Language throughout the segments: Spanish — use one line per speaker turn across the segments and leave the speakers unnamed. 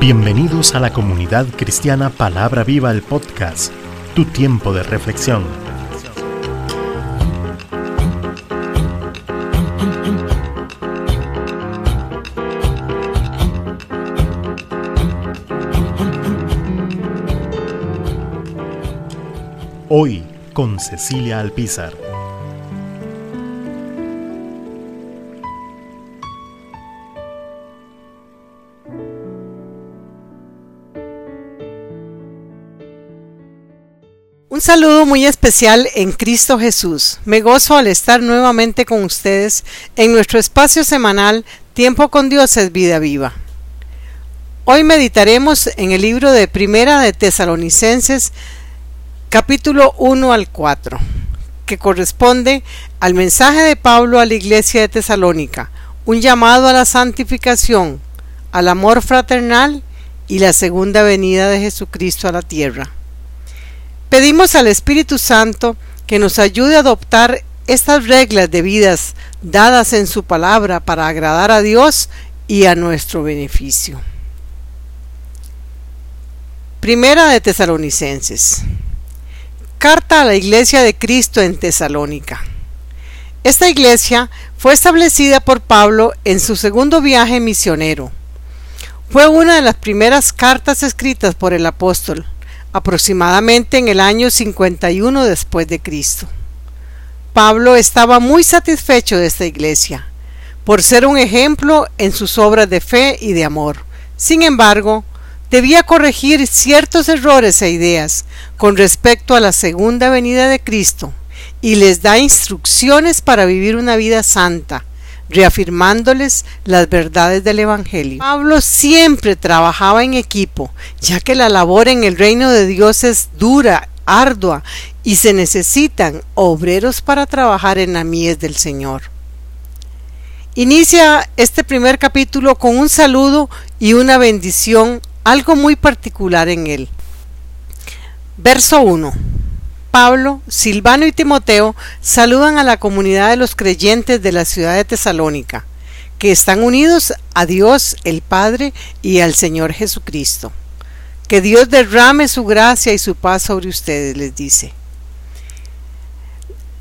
Bienvenidos a la comunidad cristiana Palabra Viva el podcast, tu tiempo de reflexión. Hoy con Cecilia Alpizar.
Un saludo muy especial en Cristo Jesús. Me gozo al estar nuevamente con ustedes en nuestro espacio semanal Tiempo con Dios es vida viva. Hoy meditaremos en el libro de Primera de Tesalonicenses capítulo 1 al 4, que corresponde al mensaje de Pablo a la iglesia de Tesalónica, un llamado a la santificación, al amor fraternal y la segunda venida de Jesucristo a la tierra. Pedimos al Espíritu Santo que nos ayude a adoptar estas reglas de vidas dadas en su palabra para agradar a Dios y a nuestro beneficio. Primera de Tesalonicenses. Carta a la Iglesia de Cristo en Tesalónica. Esta iglesia fue establecida por Pablo en su segundo viaje misionero. Fue una de las primeras cartas escritas por el apóstol aproximadamente en el año 51 después de Cristo. Pablo estaba muy satisfecho de esta iglesia, por ser un ejemplo en sus obras de fe y de amor. Sin embargo, debía corregir ciertos errores e ideas con respecto a la segunda venida de Cristo y les da instrucciones para vivir una vida santa, reafirmándoles las verdades del Evangelio. Pablo siempre trabajaba en equipo, ya que la labor en el reino de Dios es dura, ardua, y se necesitan obreros para trabajar en la mies del Señor. Inicia este primer capítulo con un saludo y una bendición, algo muy particular en él. Verso 1. Pablo, Silvano y Timoteo saludan a la comunidad de los creyentes de la ciudad de Tesalónica, que están unidos a Dios el Padre y al Señor Jesucristo. Que Dios derrame su gracia y su paz sobre ustedes, les dice.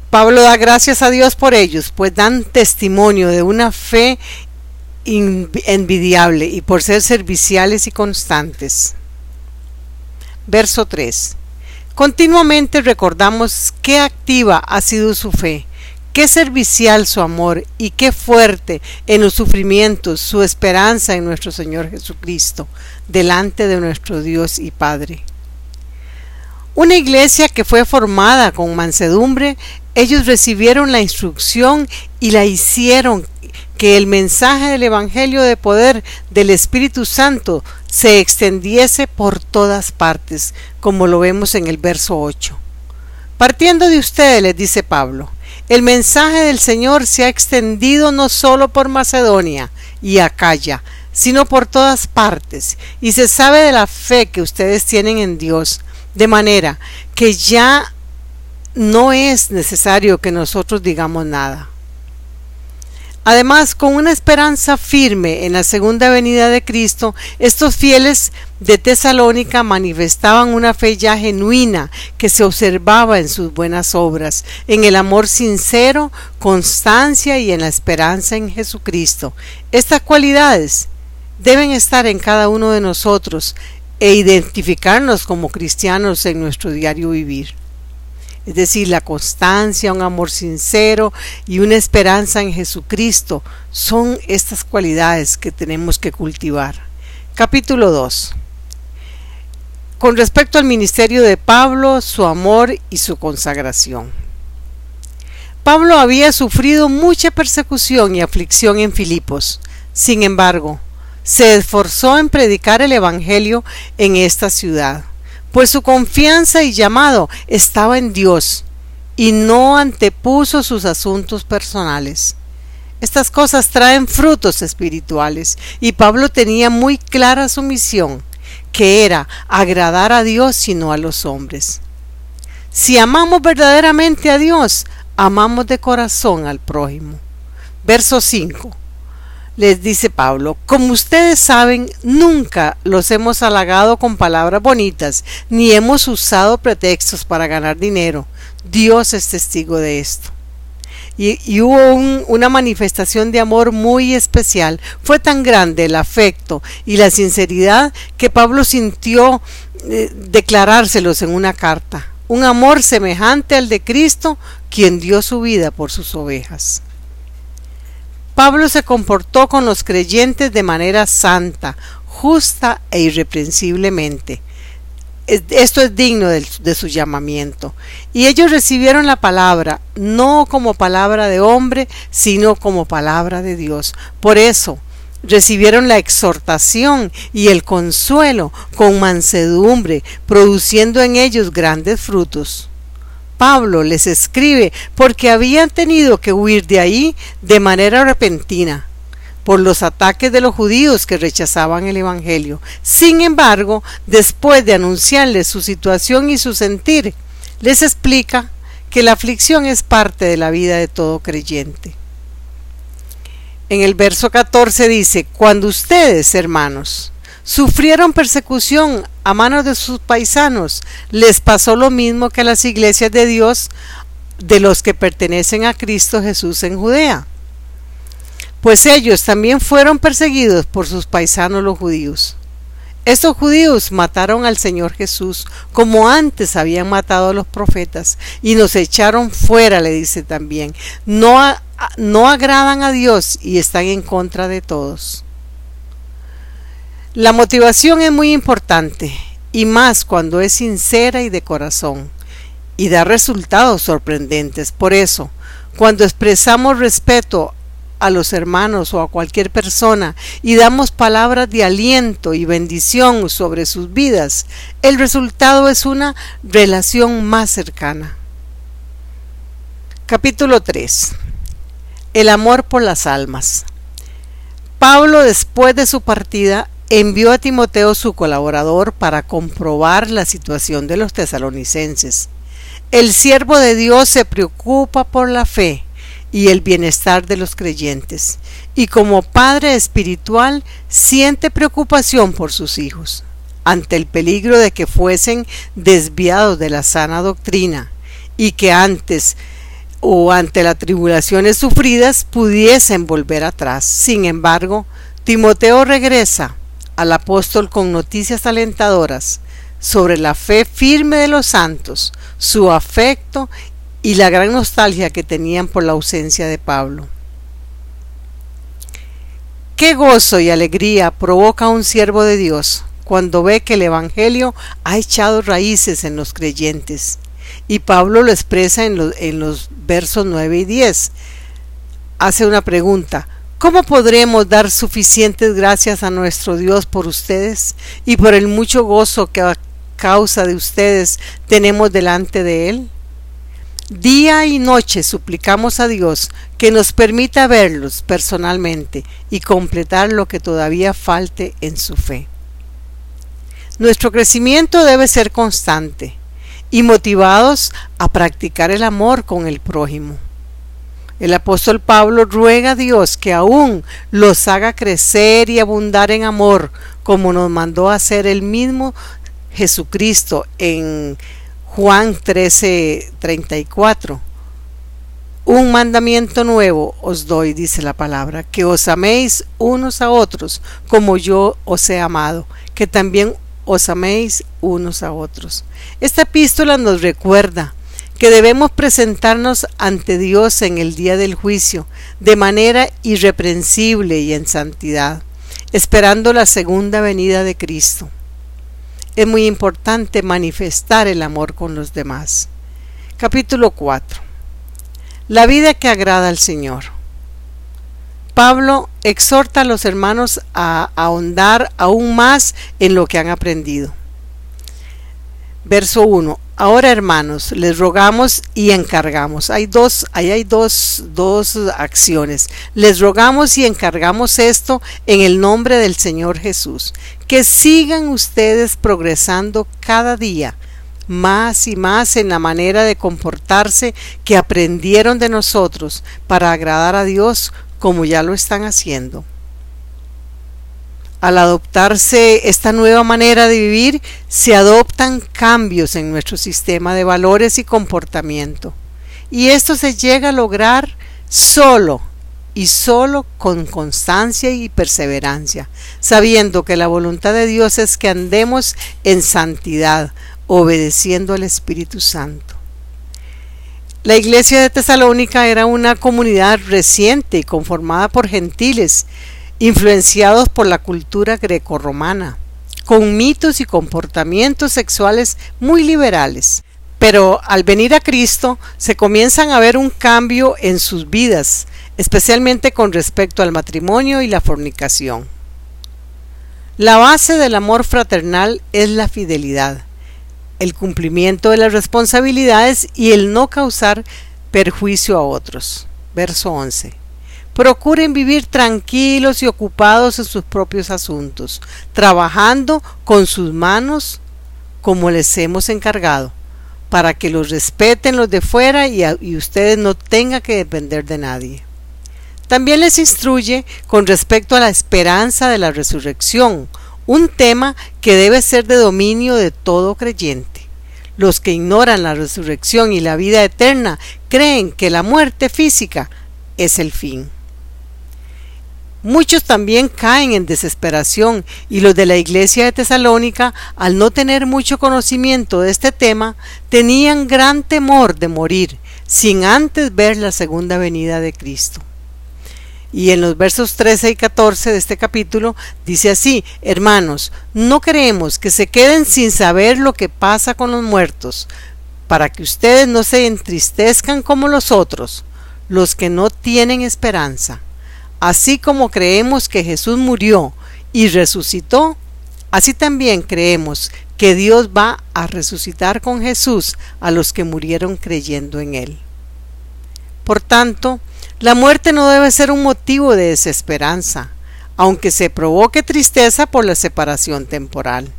Pablo da gracias a Dios por ellos, pues dan testimonio de una fe envidiable y por ser serviciales y constantes. Verso 3. Continuamente recordamos qué activa ha sido su fe, qué servicial su amor y qué fuerte en los sufrimientos su esperanza en nuestro Señor Jesucristo, delante de nuestro Dios y Padre. Una iglesia que fue formada con mansedumbre, ellos recibieron la instrucción y la hicieron que el mensaje del Evangelio de poder del Espíritu Santo se extendiese por todas partes, como lo vemos en el verso 8. Partiendo de ustedes, les dice Pablo, el mensaje del Señor se ha extendido no solo por Macedonia y Acaya, sino por todas partes, y se sabe de la fe que ustedes tienen en Dios, de manera que ya no es necesario que nosotros digamos nada. Además, con una esperanza firme en la segunda venida de Cristo, estos fieles de Tesalónica manifestaban una fe ya genuina que se observaba en sus buenas obras, en el amor sincero, constancia y en la esperanza en Jesucristo. Estas cualidades deben estar en cada uno de nosotros e identificarnos como cristianos en nuestro diario vivir es decir, la constancia, un amor sincero y una esperanza en Jesucristo, son estas cualidades que tenemos que cultivar. Capítulo 2. Con respecto al ministerio de Pablo, su amor y su consagración. Pablo había sufrido mucha persecución y aflicción en Filipos. Sin embargo, se esforzó en predicar el Evangelio en esta ciudad pues su confianza y llamado estaba en Dios y no antepuso sus asuntos personales. Estas cosas traen frutos espirituales y Pablo tenía muy clara su misión, que era agradar a Dios y no a los hombres. Si amamos verdaderamente a Dios, amamos de corazón al prójimo. Verso 5. Les dice Pablo, como ustedes saben, nunca los hemos halagado con palabras bonitas, ni hemos usado pretextos para ganar dinero. Dios es testigo de esto. Y, hubo una manifestación de amor muy especial. Fue tan grande el afecto y la sinceridad que Pablo sintió eh, declarárselos en una carta. Un amor semejante al de Cristo, quien dio su vida por sus ovejas. Pablo se comportó con los creyentes de manera santa, justa e irreprensiblemente. Esto es digno de, su llamamiento. Y ellos recibieron la palabra, no como palabra de hombre, sino como palabra de Dios. Por eso recibieron la exhortación y el consuelo con mansedumbre, produciendo en ellos grandes frutos. Pablo les escribe porque habían tenido que huir de ahí de manera repentina por los ataques de los judíos que rechazaban el Evangelio. Sin embargo, después de anunciarles su situación y su sentir, les explica que la aflicción es parte de la vida de todo creyente. En el verso 14 dice, cuando ustedes, hermanos, sufrieron persecución a manos de sus paisanos. Les pasó lo mismo que a las iglesias de Dios de los que pertenecen a Cristo Jesús en Judea. Pues ellos también fueron perseguidos por sus paisanos los judíos. Estos judíos mataron al Señor Jesús como antes habían matado a los profetas y nos echaron fuera, le dice también. No, no agradan a Dios y están en contra de todos. La motivación es muy importante y más cuando es sincera y de corazón y da resultados sorprendentes. Por eso, cuando expresamos respeto a los hermanos o a cualquier persona y damos palabras de aliento y bendición sobre sus vidas, el resultado es una relación más cercana. Capítulo 3. El amor por las almas. Pablo después de su partida envió a Timoteo su colaborador para comprobar la situación de los tesalonicenses. El siervo de Dios se preocupa por la fe y el bienestar de los creyentes, y como padre espiritual siente preocupación por sus hijos, ante el peligro de que fuesen desviados de la sana doctrina, y que antes o ante las tribulaciones sufridas pudiesen volver atrás. Sin embargo, Timoteo regresa al apóstol con noticias alentadoras sobre la fe firme de los santos, su afecto y la gran nostalgia que tenían por la ausencia de Pablo. Qué gozo y alegría provoca un siervo de Dios cuando ve que el Evangelio ha echado raíces en los creyentes. Y Pablo lo expresa en los, en los versos 9 y 10. Hace una pregunta, ¿Cómo podremos dar suficientes gracias a nuestro Dios por ustedes y por el mucho gozo que a causa de ustedes tenemos delante de Él? Día y noche suplicamos a Dios que nos permita verlos personalmente y completar lo que todavía falte en su fe. Nuestro crecimiento debe ser constante y motivados a practicar el amor con el prójimo. El apóstol Pablo ruega a Dios que aún los haga crecer y abundar en amor, como nos mandó hacer el mismo Jesucristo en Juan 13:34. Un mandamiento nuevo os doy, dice la palabra, que os améis unos a otros como yo os he amado, que también os améis unos a otros. Esta epístola nos recuerda que debemos presentarnos ante Dios en el día del juicio de manera irreprensible y en santidad, esperando la segunda venida de Cristo. Es muy importante manifestar el amor con los demás. Capítulo 4. La vida que agrada al Señor. Pablo exhorta a los hermanos a ahondar aún más en lo que han aprendido. Verso 1. Ahora, hermanos, les rogamos y encargamos. Hay dos, ahí hay dos, dos acciones. Les rogamos y encargamos esto en el nombre del Señor Jesús. Que sigan ustedes progresando cada día más y más en la manera de comportarse que aprendieron de nosotros para agradar a Dios como ya lo están haciendo. Al adoptarse esta nueva manera de vivir, se adoptan cambios en nuestro sistema de valores y comportamiento. Y esto se llega a lograr solo y solo con constancia y perseverancia, sabiendo que la voluntad de Dios es que andemos en santidad, obedeciendo al Espíritu Santo. La iglesia de Tesalónica era una comunidad reciente conformada por gentiles, influenciados por la cultura grecorromana, con mitos y comportamientos sexuales muy liberales. Pero al venir a Cristo se comienzan a ver un cambio en sus vidas, especialmente con respecto al matrimonio y la fornicación. La base del amor fraternal es la fidelidad, el cumplimiento de las responsabilidades y el no causar perjuicio a otros. Verso 11. Procuren vivir tranquilos y ocupados en sus propios asuntos, trabajando con sus manos como les hemos encargado, para que los respeten los de fuera y, ustedes no tengan que depender de nadie. También les instruye con respecto a la esperanza de la resurrección, un tema que debe ser de dominio de todo creyente. Los que ignoran la resurrección y la vida eterna creen que la muerte física es el fin. Muchos también caen en desesperación y los de la iglesia de Tesalónica, al no tener mucho conocimiento de este tema, tenían gran temor de morir sin antes ver la segunda venida de Cristo. Y en los versos 13 y 14 de este capítulo dice así, hermanos, no queremos que se queden sin saber lo que pasa con los muertos, para que ustedes no se entristezcan como los otros, los que no tienen esperanza. Así como creemos que Jesús murió y resucitó, así también creemos que Dios va a resucitar con Jesús a los que murieron creyendo en Él. Por tanto, la muerte no debe ser un motivo de desesperanza, aunque se provoque tristeza por la separación temporal.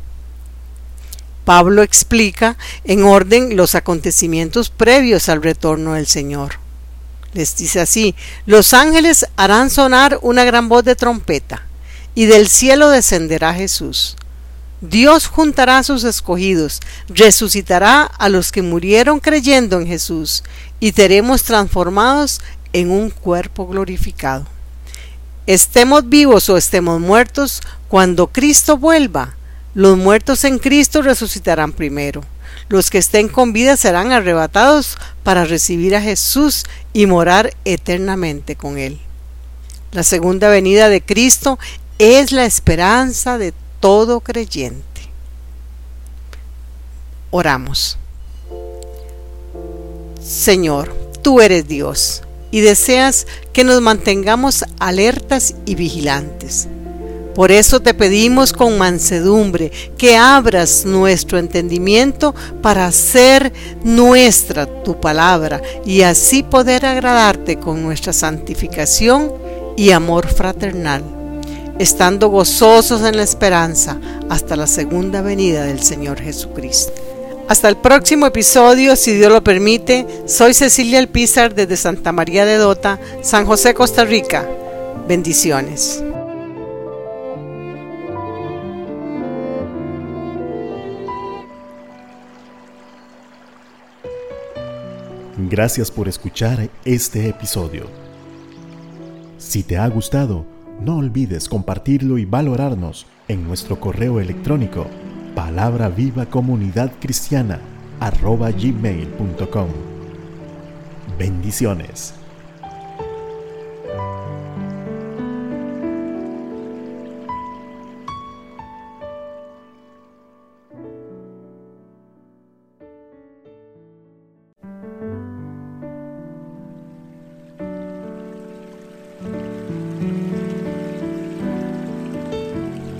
Pablo explica en orden los acontecimientos previos al retorno del Señor. Les dice así, los ángeles harán sonar una gran voz de trompeta, y del cielo descenderá Jesús. Dios juntará a sus escogidos, resucitará a los que murieron creyendo en Jesús, y seremos transformados en un cuerpo glorificado. Estemos vivos o estemos muertos, cuando Cristo vuelva, los muertos en Cristo resucitarán primero. Los que estén con vida serán arrebatados para recibir a Jesús y morar eternamente con Él. La segunda venida de Cristo es la esperanza de todo creyente. Oramos. Señor, tú eres Dios y deseas que nos mantengamos alertas y vigilantes. Por eso te pedimos con mansedumbre que abras nuestro entendimiento para hacer nuestra tu palabra y así poder agradarte con nuestra santificación y amor fraternal, estando gozosos en la esperanza hasta la segunda venida del Señor Jesucristo. Hasta el próximo episodio, si Dios lo permite, soy Cecilia Alpizar desde Santa María de Dota, San José, Costa Rica. Bendiciones.
Gracias por escuchar este episodio. Si te ha gustado, no olvides compartirlo y valorarnos en nuestro correo electrónico palabra viva comunidad cristiana arroba gmail.com. Bendiciones.